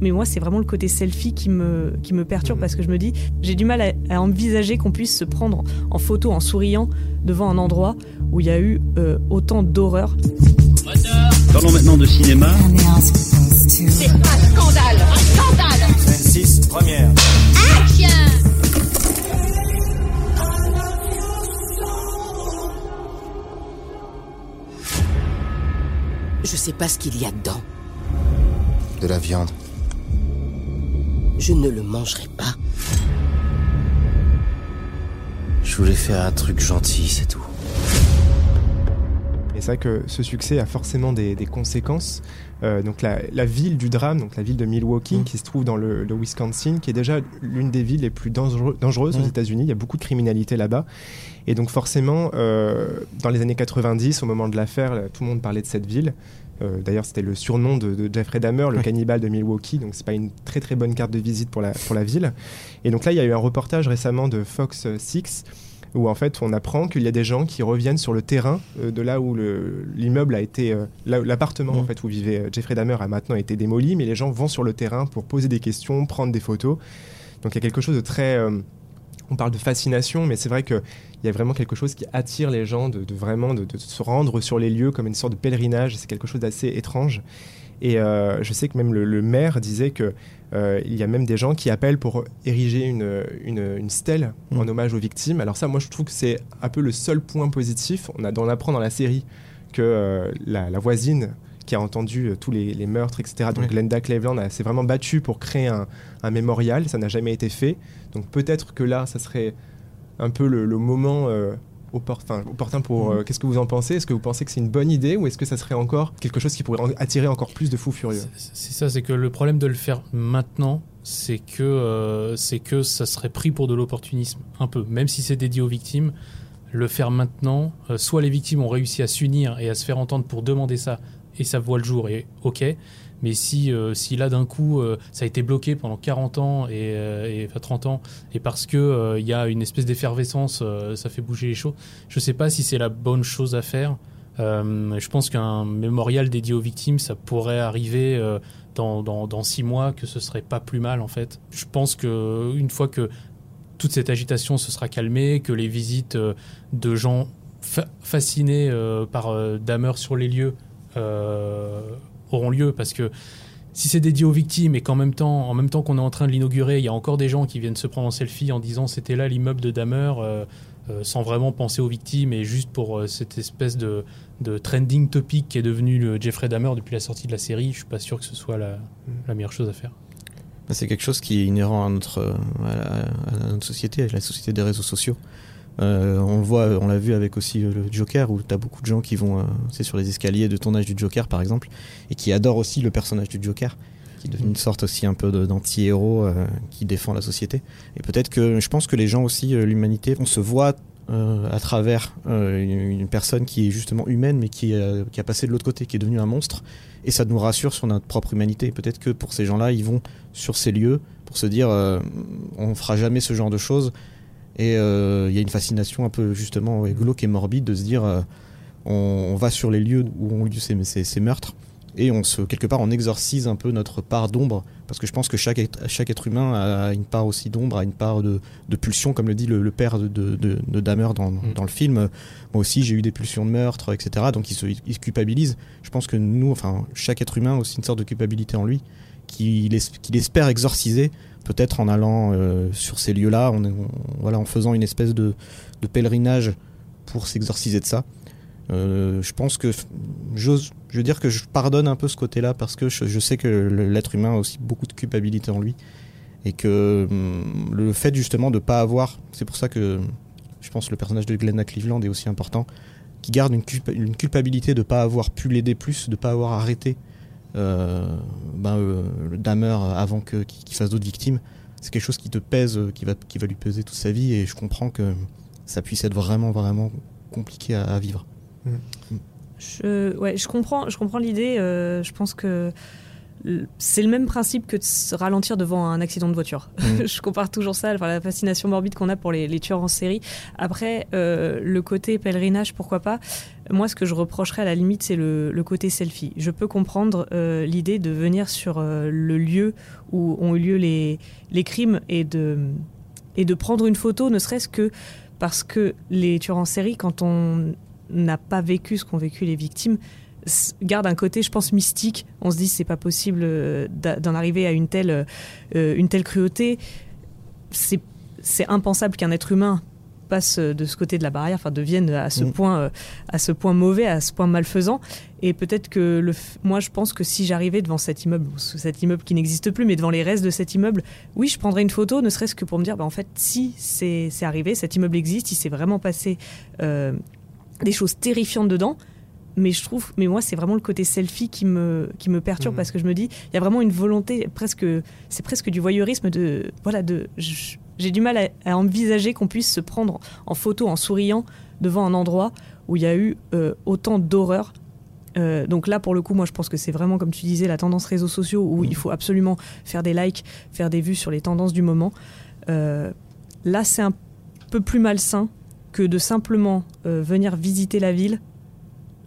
Mais moi, c'est vraiment le côté selfie qui me, qui me perturbe parce que je me dis, j'ai du mal à, envisager qu'on puisse se prendre en photo en souriant devant un endroit où il y a eu euh, autant d'horreur. Parlons maintenant de cinéma. C'est un scandale Un scandale 26, première. Action Je sais pas ce qu'il y a dedans. De la viande. Je ne le mangerai pas. Je voulais faire un truc gentil, c'est tout. Et c'est vrai que ce succès a forcément des, conséquences. Euh, donc la, ville du drame, donc la ville de Milwaukee, mm. qui se trouve dans le, Wisconsin, qui est déjà l'une des villes les plus dangereuses aux mm. États-Unis. Il y a beaucoup de criminalité là-bas. Et donc forcément, euh, dans les années 90, au moment de l'affaire, tout le monde parlait de cette ville. Euh, d'ailleurs, c'était le surnom de, Jeffrey Dahmer, le cannibale de Milwaukee. Donc, c'est pas une très très bonne carte de visite pour la, pour la ville. Et donc là, il y a eu un reportage récemment de Fox 6 où en fait on apprend qu'il y a des gens qui reviennent sur le terrain euh, de là où l'immeuble a été, euh, l'appartement en mmh. fait où vivait Jeffrey Dahmer a maintenant été démoli, mais les gens vont sur le terrain pour poser des questions, prendre des photos. Donc il y a quelque chose de très on parle de fascination, mais c'est vrai qu'il y a vraiment quelque chose qui attire les gens de, vraiment de, se rendre sur les lieux comme une sorte de pèlerinage. C'est quelque chose d'assez étrange. Et euh, je sais que même le, maire disait qu'il euh, y a même des gens qui appellent pour ériger une, une, stèle mmh. en hommage aux victimes. Alors ça, moi, je trouve que c'est un peu le seul point positif. On, a, on apprend dans la série que euh, la, voisine qui a entendu tous les, meurtres, etc. Donc Glenda Cleveland s'est vraiment battue pour créer un, un mémorial. Ça n'a jamais été fait. Donc peut-être que là, ça serait un peu le, moment euh, opportun, pour... Mhm. Euh, qu'est-ce que vous en pensez? Est-ce que vous pensez que c'est une bonne idée ou est-ce que ça serait encore quelque chose qui pourrait attirer encore plus de fous furieux? C'est ça, c'est que le problème de le faire maintenant, c'est que, euh, c'est que ça serait pris pour de l'opportunisme, un peu. Même si c'est dédié aux victimes, le faire maintenant, soit les victimes ont réussi à s'unir et à se faire entendre pour demander ça, et ça voit le jour, et ok, mais si, euh, si là d'un coup euh, ça a été bloqué pendant 40 ans et, euh, enfin 30 ans et parce que il y a une espèce d'effervescence, ça fait bouger les choses. Je sais pas si c'est la bonne chose à faire. je pense qu'un mémorial dédié aux victimes, ça pourrait arriver dans, six mois, que ce serait pas plus mal en fait. Je pense que une fois que toute cette agitation se sera calmée, que les visites de gens fascinés par Damer sur les lieux auront lieu parce que si c'est dédié aux victimes et qu'en même temps, en même temps qu'on est en train de l'inaugurer, il y a encore des gens qui viennent se prendre en selfie en disant c'était là l'immeuble de Damer, euh, euh, sans vraiment penser aux victimes et juste pour euh, cette espèce de, de, trending topic qui est devenu le Jeffrey Dahmer depuis la sortie de la série, je suis pas sûr que ce soit la, meilleure chose à faire. C'est quelque chose qui est inhérent à notre, à notre société, à la société des réseaux sociaux. Euh, on voit, on l'a vu avec aussi le Joker où tu as beaucoup de gens qui vont, euh, sur les escaliers de tournage du Joker par exemple, et qui adorent aussi le personnage du Joker, qui est devenu une sorte aussi un peu d'anti-héros euh, qui défend la société. Et peut-être que je pense que les gens aussi, l'humanité, on se voit à travers une, personne qui est justement humaine mais qui, a passé de l'autre côté, qui est devenu un monstre, et ça nous rassure sur notre propre humanité. Peut-être que pour ces gens-là, ils vont sur ces lieux pour se dire on fera jamais ce genre de choses et euh, il y a une fascination un peu justement glauque et morbide de se dire euh, on, va sur les lieux où ont lieu ces, ces, meurtres et on se quelque part on exorcise un peu notre part d'ombre parce que je pense que chaque, chaque être humain a une part aussi d'ombre, a une part de, de, pulsion, comme le dit le, père de, de, de Dahmer dans, mm. dans, le film. Moi aussi, j'ai eu des pulsions de meurtre, etc. Donc il se, il se, culpabilise. Je pense que nous, enfin, chaque être humain a aussi une sorte de culpabilité en lui qu'il espère exorciser peut-être en allant euh, sur ces lieux-là, voilà, en faisant une espèce de, pèlerinage pour s'exorciser de ça. Euh, je pense que j'ose, je dire que je pardonne un peu ce côté-là parce que je, sais que l'être humain a aussi beaucoup de culpabilité en lui et que hum, le fait justement de ne pas avoir, c'est pour ça que je pense que le personnage de Glenna Cleveland est aussi important, qui garde une, culpabilité de ne pas avoir pu l'aider plus, de ne pas avoir arrêté ben, euh, le Damer avant qu'il fasse d'autres victimes, c'est quelque chose qui te pèse, euh, qui va, qui va lui peser toute sa vie, et je comprends que ça puisse être vraiment, vraiment compliqué à, vivre. Mm. Je, ouais, je comprends, je comprends l'idée. je pense que c'est le même principe que de se ralentir devant un accident de voiture. Mm. je compare toujours ça, enfin, la fascination morbide qu'on a pour les, les tueurs en série. Après, euh, le côté pèlerinage, pourquoi pas? Moi, ce que je reprocherais à la limite, c'est le, le côté selfie. Je peux comprendre euh, l'idée de venir sur euh, le lieu où ont eu lieu les, les crimes et de, et de prendre une photo, ne serait-ce que parce que les tueurs en série, quand on n'a pas vécu ce qu'ont vécu les victimes, garde un côté, je pense, mystique. On se dit, c'est pas possible euh, d'en arriver à une telle, euh, une telle cruauté. C'est impensable qu'un être humain passe de ce côté de la barrière, enfin devienne à ce Mm. point, euh, à ce point mauvais, à ce point malfaisant. Et peut-être que le, moi, je pense que si j'arrivais devant cet immeuble, ou cet immeuble qui n'existe plus, mais devant les restes de cet immeuble, oui, je prendrais une photo, ne serait-ce que pour me dire, bah, en fait, si c'est c'est arrivé, cet immeuble existe, il s'est vraiment passé euh, des choses terrifiantes dedans. Mais je trouve, mais moi, c'est vraiment le côté selfie qui me, qui me perturbe Mhm. parce que je me dis, il y a vraiment une volonté presque, c'est presque du voyeurisme de, voilà, de, j'ai du mal à, à envisager qu'on puisse se prendre en photo en souriant devant un endroit où il y a eu euh, autant d'horreur. Euh, donc là, pour le coup, moi, je pense que c'est vraiment, comme tu disais, la tendance réseaux sociaux où il faut absolument faire des likes, faire des vues sur les tendances du moment. Euh, là, c'est un peu plus malsain que de simplement venir visiter la ville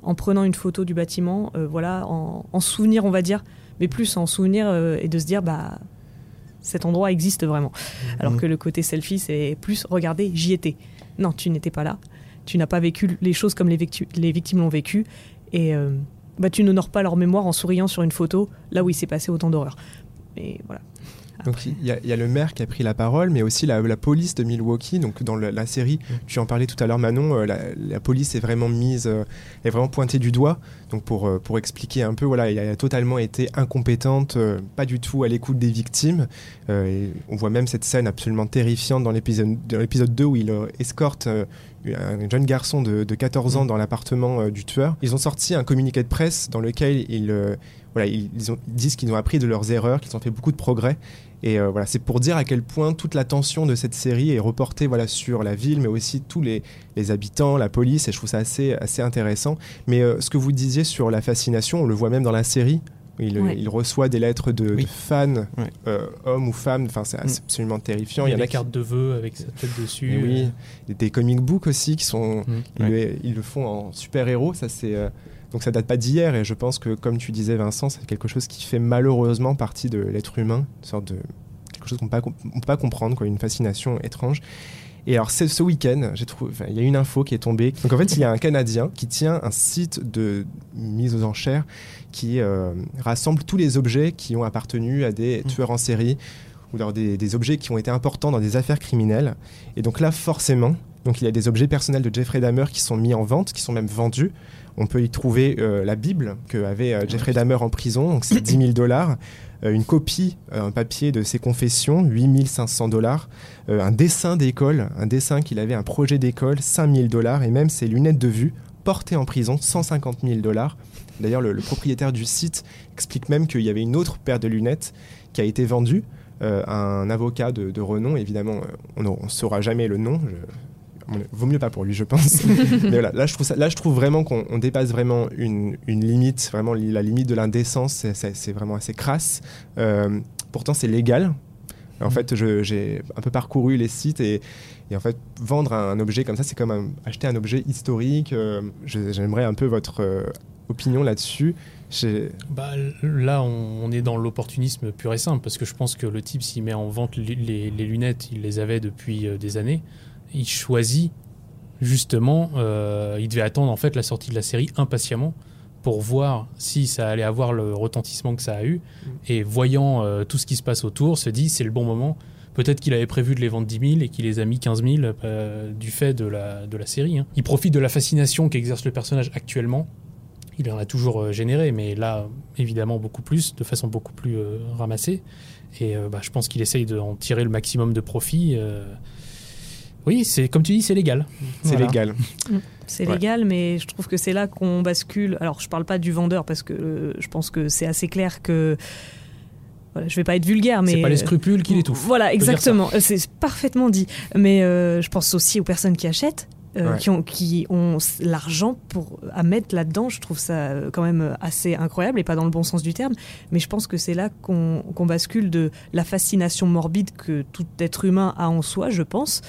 en prenant une photo du bâtiment, euh, voilà, en, en souvenir, on va dire, mais plus en souvenir euh, et de se dire, bah, cet endroit existe vraiment. Alors Mhm. que le côté selfie, c'est plus, regardez, j'y étais. Non, tu n'étais pas là. Tu n'as pas vécu les choses comme les, victu- les victimes l'ont vécu. Et euh, bah, tu n'honores pas leur mémoire en souriant sur une photo, là où il s'est passé autant d'horreur. Et voilà. Donc il y, a- il y a le maire qui a pris la parole, mais aussi la, la police de Milwaukee. Donc dans la série, tu en parlais tout à l'heure, Manon, euh, la, la police est vraiment mise, euh, est vraiment pointée du doigt. Donc pour, euh, pour expliquer un peu, voilà, elle a totalement été incompétente, pas du tout à l'écoute des victimes. Et on voit même cette scène absolument terrifiante dans l'épisode dans l'épisode 2 où il escorte un jeune garçon de, de 14 ans dans l'appartement euh, du tueur. Ils ont sorti un communiqué de presse dans lequel ils, euh, voilà, ils, ils ont- ils disent qu'ils ont appris de leurs erreurs, qu'ils ont fait beaucoup de progrès. Et euh, voilà, c'est pour dire à quel point toute l'attention de cette série est reportée voilà, sur la ville, mais aussi tous les, les habitants, la police, et je trouve ça assez, assez intéressant. Mais euh, ce que vous disiez sur la fascination, on le voit même dans la série. Il, Ouais. il reçoit des lettres de, Oui. de fans, Ouais. euh, hommes ou femmes, enfin c'est Mm. absolument terrifiant. Il y a des qui- cartes de vœux avec sa tête dessus. oui, des- des comic books aussi qui sont, Mm. ils, le, ils le font en super héros. Ça c'est euh, donc ça date pas d'hier et je pense que comme tu disais Vincent, c'est quelque chose qui fait malheureusement partie de l'être humain, une sorte de quelque chose qu'on on peut pas comprendre, quoi, une fascination étrange. Et alors c'est- ce week-end, j'ai trouvé, il y a une info qui est tombée. Donc en fait, il y a un Canadien qui tient un site de mise aux enchères qui euh, rassemble tous les objets qui ont appartenu à des Mm. tueurs en série ou alors des, des objets qui ont été importants dans des affaires criminelles. Et donc là, forcément, donc il y a des objets personnels de Jeffrey Dahmer qui sont mis en vente, qui sont même vendus. On peut y trouver euh, la Bible que avait euh, Jeffrey Dahmer en prison, donc c'est 10 000 dollars. Euh, une copie, un papier de ses confessions, 8500 dollars. Un dessin d'école, un dessin qu'il avait, un projet d'école, 5000 dollars. Et même ses lunettes de vue, portées en prison, 150 000 dollars. D'ailleurs, le, propriétaire du site explique même qu'il y avait une autre paire de lunettes qui a été vendue à un avocat de, renom. Évidemment, on ne saura jamais le nom. Vaut mieux pas pour lui, je pense. Mais voilà, là, je trouve, ça, là, je trouve vraiment qu'on on dépasse vraiment une, une limite, vraiment la limite de l'indécence. C'est- vraiment assez crasse. Euh, pourtant, c'est légal. En fait, je- j'ai un peu parcouru les sites et, et en fait, vendre un, objet comme ça, c'est comme un- acheter un objet historique. Euh, J'aimerais un peu votre euh, opinion là-dessus. Bah, là, on, on est dans l'opportunisme pur et simple, parce que je pense que le type, s'il met en vente les, les- les lunettes, il les avait depuis euh, des années, il choisit justement, euh, il devait attendre en fait la sortie de la série impatiemment pour voir si ça allait avoir le retentissement que ça a eu, et voyant euh, tout ce qui se passe autour, se dit c'est le bon moment. Peut-être qu'il avait prévu de les vendre 10 000 et qu'il les a mis 15 000 euh, du fait de la, de la série. hein. Il profite de la fascination qu'exerce le personnage actuellement il en a toujours généré, mais là, évidemment, beaucoup plus, de façon beaucoup plus ramassée. Et bah, je pense qu'il essaye d'en tirer le maximum de profit. Euh. Oui, c'est comme tu dis, c'est légal. C'est Voilà. légal. C'est Ouais. légal, mais je trouve que c'est là qu'on bascule. Alors, je parle pas du vendeur parce que euh, je pense que c'est assez clair que. Voilà, je vais pas être vulgaire, mais. C'est pas les euh, scrupules qui l'étouffent. Voilà, exactement. Euh, C'est parfaitement dit. Mais euh, je pense aussi aux personnes qui achètent. euh, Ouais. qui ont, qui ont s- l'argent pour à mettre là-dedans. Je trouve ça euh, quand même euh, assez incroyable et pas dans le bon sens du terme. Mais je pense que c'est là qu'on qu'on bascule de la fascination morbide que tout être humain a en soi, je pense,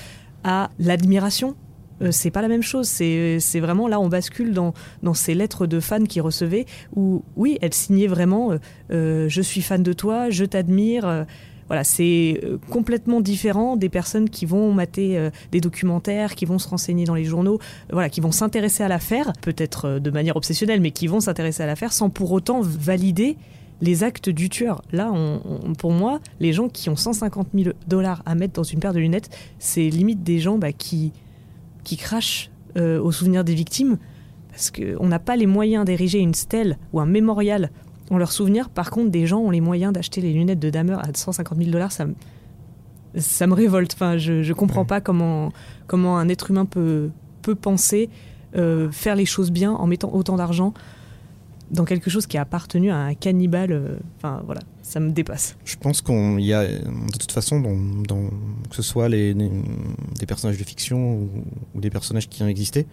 à l'admiration. Euh, c'est pas la même chose. C'est vraiment là, on bascule dans, dans ces lettres de fans qui recevaient où, oui, elle signait vraiment euh, euh, Je suis fan de toi, je t'admire. voilà, c'est complètement différent des personnes qui vont mater des documentaires, qui vont se renseigner dans les journaux, voilà, qui vont s'intéresser à l'affaire, peut-être de manière obsessionnelle, mais qui vont s'intéresser à l'affaire sans pour autant valider les actes du tueur. Là, pour moi, les gens qui ont 150 000 dollars à mettre dans une paire de lunettes, c'est limite des gens bah, qui, qui crachent euh, au souvenir des victimes, parce qu'on n'a pas les moyens d'ériger une stèle ou un mémorial en leur souvenir. Par contre, des gens ont les moyens d'acheter les lunettes de Dahmer à 150 000 dollars. Ça me, ça me révolte. Enfin, je, je comprends pas comment, comment un être humain peut, peut penser euh, faire les choses bien en mettant autant d'argent dans quelque chose qui a appartenu à un cannibale. euh, Enfin, voilà, ça me dépasse. Je pense qu'on y a, de toute façon, que ce soit les, des personnages de fiction ou, des personnages qui ont existé,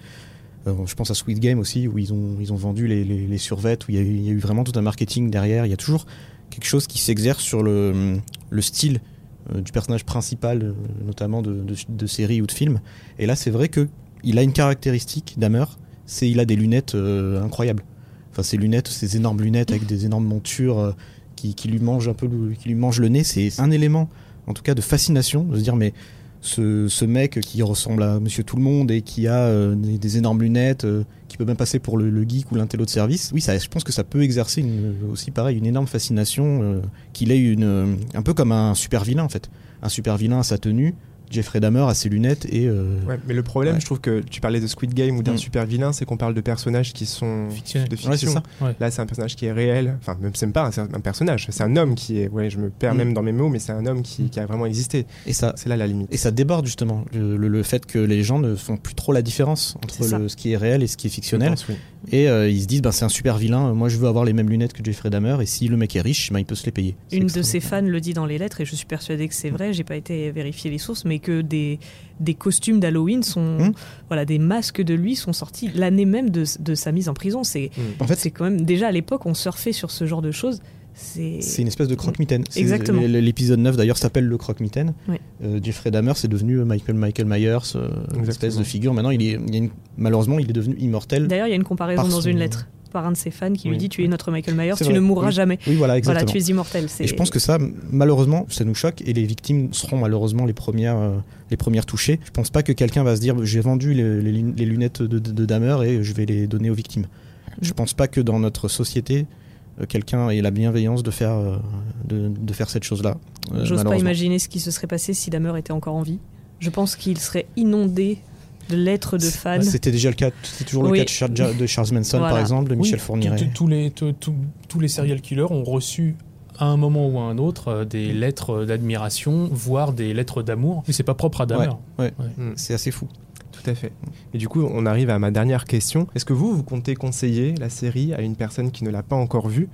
euh, je pense à Sweet Game aussi, où ils ont, ils ont vendu les, les, survêtes, où il y, a eu, vraiment tout un marketing derrière. Il y a toujours quelque chose qui s'exerce sur le, le style euh, du personnage principal, notamment de, de, de séries ou de films. Et là, c'est vrai que il a une caractéristique, Dahmer, c'est il a des lunettes incroyables. Enfin, ces lunettes, ces énormes lunettes avec des énormes montures euh, qui, qui lui mangent un peu, le, qui lui mangent le nez. C'est un élément, en tout cas, de fascination, de se dire mais ce, ce mec qui ressemble à Monsieur Tout le Monde et qui a euh, des, énormes lunettes, euh, qui peut même passer pour le, geek ou l'intello de service. Oui, ça, je pense que ça peut exercer aussi pareil une énorme fascination, qu'il ait une, un peu comme un super vilain en fait. Un super vilain à sa tenue. Jeffrey Dahmer a ses lunettes et euh, Ouais, mais le problème, Ouais. je trouve que tu parlais de Squid Game ou d'un Mm. super vilain, c'est qu'on parle de personnages qui sont Fictionnel. de ouais, c'est fiction. ça. Ouais. Là, c'est un personnage qui est réel. Enfin, même c'est pas un, personnage, c'est un homme qui est. Ouais, je me perds Mm. même dans mes mots, mais c'est un homme qui, qui a vraiment existé. Et ça, C'est là la limite. Et ça déborde justement le, le- le fait que les gens ne font plus trop la différence entre le- ce qui est réel et ce qui est fictionnel. pense, oui. Et euh, ils se disent, bah, c'est un super vilain, moi je veux avoir les mêmes lunettes que Jeffrey Dahmer, et si le mec est riche, bah, il peut se les payer. Une de ses fans le dit dans les lettres, et je suis persuadée que c'est vrai, j'ai pas été vérifier les sources, mais que des, des costumes d'Halloween sont. Hmm. Voilà, des masques de lui sont sortis l'année même de, de sa mise en prison. C'est Mm. En fait, c'est quand même. Déjà à l'époque, on surfait sur ce genre de choses. C'est. c'est une espèce de croque-mitaine. Exactement. L'épisode 9 d'ailleurs s'appelle le croque-mitaine. Oui. Euh, Jeffrey Dahmer, c'est devenu Michael Michael Myers, euh, une espèce de figure. Maintenant, il est, il y a une- malheureusement, il est devenu immortel. D'ailleurs, il y a une comparaison Par dans son- une lettre par un de ses fans qui lui dit Tu es notre Michael Myers, tu vrai, ne mourras oui. jamais. Oui, voilà, exactement. Voilà, tu es immortel. Et je pense que ça, malheureusement, ça nous choque et les victimes seront malheureusement les premières, euh, les premières touchées. Je pense pas que quelqu'un va se dire j'ai vendu les, les lun- les lunettes de, de, de Dahmer et je vais les donner aux victimes. Je pense pas que dans notre société, euh, quelqu'un ait la bienveillance de faire, euh, de, de faire cette chose-là. J'ose pas imaginer ce qui se serait passé si Dahmer était encore en vie. Je pense qu'il serait inondé de lettres de fans. Bah, C'était déjà le cas, c'était toujours Oui. le cas de Charles, de Charles Manson par exemple, de Michel Oui, Fourniret. tous- Tous les, tous- les serial killers ont reçu à un moment ou à un autre euh, des lettres d'admiration, voire des lettres d'amour. Mais c'est pas propre à Dahmer. Mm. C'est assez fou. Tout à fait. Et du coup, on arrive à ma dernière question. Est-ce que vous, vous comptez conseiller la série à une personne qui ne l'a pas encore vue?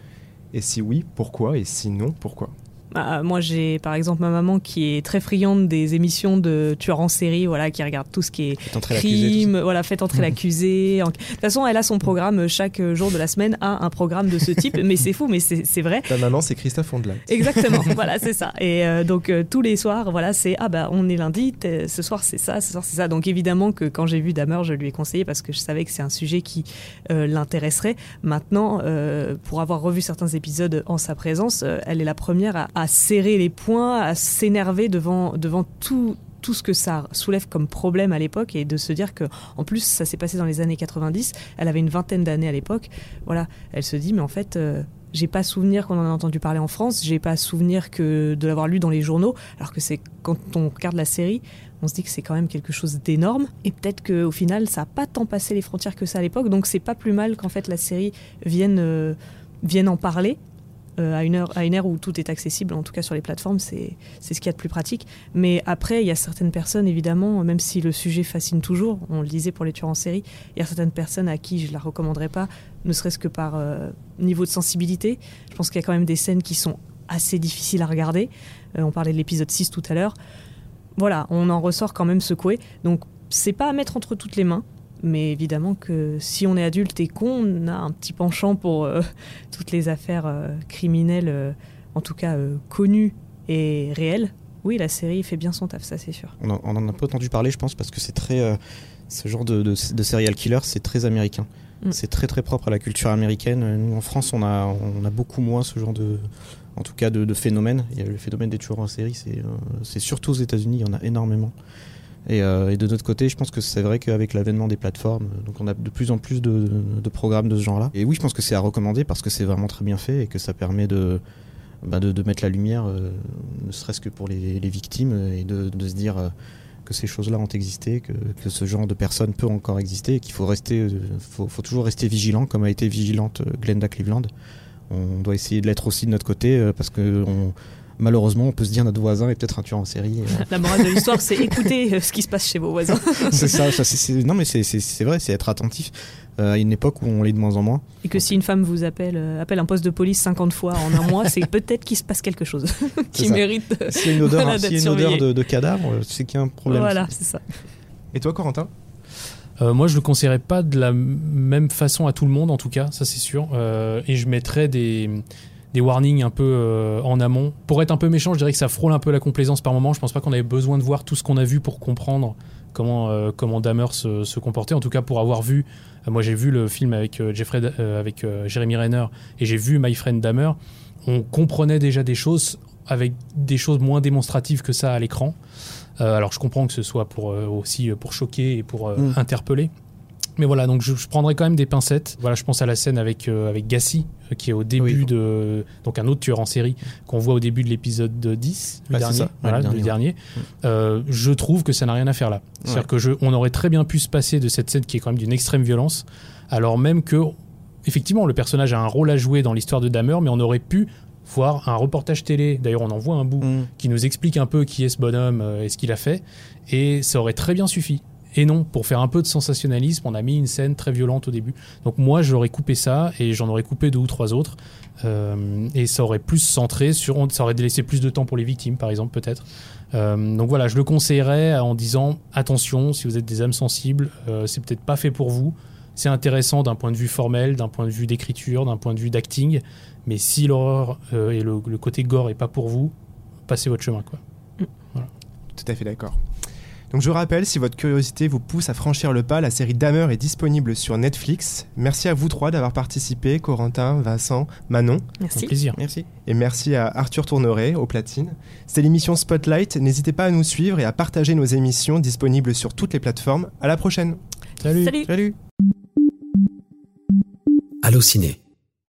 Et si oui, pourquoi? Et si non, pourquoi? Bah, moi, j'ai par exemple ma maman qui est très friande des émissions de tueurs en série, voilà, qui regarde tout ce qui est crime, voilà, faites entrer l'accusé. En- De toute façon, elle a son programme chaque jour de la semaine a un programme de ce type, mais c'est fou, mais c'est vrai. Ta maman, c'est Christophe Ondelat. Exactement, voilà, c'est ça. Et euh, donc euh, tous les soirs, voilà, c'est ah bah on est lundi, ce soir c'est ça, ce soir c'est ça. Donc évidemment que quand j'ai vu Dahmer, je lui ai conseillé parce que je savais que c'est un sujet qui euh, l'intéresserait. Maintenant, pour avoir revu certains épisodes en sa présence, elle est la première à, à serrer les poings, à s'énerver devant devant tout tout ce que ça soulève comme problème à l'époque et de se dire que en plus ça s'est passé dans les années 90 elle avait une vingtaine d'années à l'époque voilà elle se dit mais en fait euh, j'ai pas souvenir qu'on en a entendu parler en France, j'ai pas souvenir que de l'avoir lu dans les journaux, alors que c'est quand on regarde la série, on se dit que c'est quand même quelque chose d'énorme, et peut-être qu'au final ça a pas tant passé les frontières que ça à l'époque, donc c'est pas plus mal qu'en fait la série vienne, euh, vienne en parler. Euh, à, une heure, à une ère où tout est accessible, en tout cas sur les plateformes, c'est ce qu'il y a de plus pratique. Mais après, il y a certaines personnes, évidemment, même si le sujet fascine toujours, on le disait pour les tueurs en série, il y a certaines personnes à qui je la recommanderais pas, ne serait-ce que par euh, niveau de sensibilité. Je pense qu'il y a quand même des scènes qui sont assez difficiles à regarder. Euh, on parlait de l'épisode 6 tout à l'heure. Voilà, on en ressort quand même secoué. Donc c'est pas à mettre entre toutes les mains. Mais évidemment que si on est adulte et qu'on a un petit penchant pour euh, toutes les affaires euh, criminelles, euh, en tout cas connues et réelles, oui, la série fait bien son taf, ça c'est sûr. On en, on en a pas entendu parler, je pense, parce que c'est très. ce genre de, de, de serial killer, c'est très américain. Mm. C'est très très propre à la culture américaine. Nous, en France, on a, on a beaucoup moins ce genre de. En tout cas, de, de phénomène. Il y a le phénomène des tueurs en série, c'est c'est surtout aux États-Unis, il y en a énormément. Et, euh, et de notre côté, je pense que c'est vrai qu'avec l'avènement des plateformes, euh, donc on a de plus en plus de, programmes de ce genre-là. Et oui, je pense que c'est à recommander parce que c'est vraiment très bien fait et que ça permet de, bah, mettre la lumière, euh, ne serait-ce que pour les, victimes, et de, se dire que ces choses-là ont existé, que, ce genre de personne peut encore exister, et qu'il faut faut, toujours rester vigilant, comme a été vigilante Glenda Cleveland. On doit essayer de l'être aussi de notre côté, parce que on- malheureusement, on peut se dire notre voisin est peut-être un tueur en série. euh, La morale de l'histoire, c'est écouter euh, ce qui se passe chez vos voisins. c'est ça, ça, c'est- c'est- non mais c'est- c'est c'est vrai, c'est être attentif euh, à une époque où on l'est de moins en moins. Et que si une femme vous appelle, euh, appelle un poste de police 50 fois en un mois, c'est peut-être qu'il se passe quelque chose qui ça. mérite. S'il y a une odeur, Voilà, s'il y a d'être une odeur de, de cadavre, c'est qu'il y a un problème. Voilà, c'est ça. Et toi, Corentin? Euh, moi, je le conseillerais pas de la même façon à tout le monde, en tout cas, ça c'est sûr. Euh, et je mettrais des, des warnings un peu euh, en amont. Pour être un peu méchant, je dirais que ça frôle un peu la complaisance par moment. Je pense pas qu'on avait besoin de voir tout ce qu'on a vu pour comprendre comment, euh, comment Dahmer se, se comportait. En tout cas, pour avoir vu, euh, moi j'ai vu le film avec euh, Jeffrey, avec Jeremy Renner et j'ai vu My Friend Dahmer. On comprenait déjà des choses avec des choses moins démonstratives que ça à l'écran. Alors je comprends que ce soit pour aussi pour choquer et pour Mm. interpeller. Mais voilà, donc je, je prendrais quand même des pincettes. Voilà, je pense à la scène avec euh, avec Gassi euh, qui est au début Oui. de donc un autre tueur en série qu'on voit au début de l'épisode 10, le dernier. ça. Ouais, Voilà, le le dernier, dernier. Euh, je trouve que ça n'a rien à faire là. C'est-à-dire Ouais. que je, on aurait très bien pu se passer de cette scène qui est quand même d'une extrême violence, alors même que effectivement le personnage a un rôle à jouer dans l'histoire de Dahmer, mais on aurait pu voir un reportage télé. D'ailleurs, on en voit un bout Mm. qui nous explique un peu qui est ce bonhomme euh, et ce qu'il a fait. Et ça aurait très bien suffi. Et non, pour faire un peu de sensationnalisme, on a mis une scène très violente au début. Donc moi, j'aurais coupé ça et j'en aurais coupé deux ou trois autres. Euh, et ça aurait plus centré sur... Ça aurait laissé plus de temps pour les victimes, par exemple, peut-être. Euh, donc voilà, je le conseillerais en disant, attention, si vous êtes des âmes sensibles, euh, c'est peut-être pas fait pour vous. C'est intéressant d'un point de vue formel, d'un point de vue d'écriture, d'un point de vue d'acting. Mais si l'horreur euh, et le, le côté gore est pas pour vous, passez votre chemin, quoi. Tout à fait d'accord. Donc je rappelle, si votre curiosité vous pousse à franchir le pas, la série Dahmer est disponible sur Netflix. Merci à vous trois d'avoir participé, Corentin, Vincent, Manon, Un Merci. plaisir. Merci. et merci à Arthur Tourneret au platine. C'était l'émission Spotlight. N'hésitez pas à nous suivre et à partager nos émissions disponibles sur toutes les plateformes. À la prochaine. Salut. Salut. Salut. Allociné,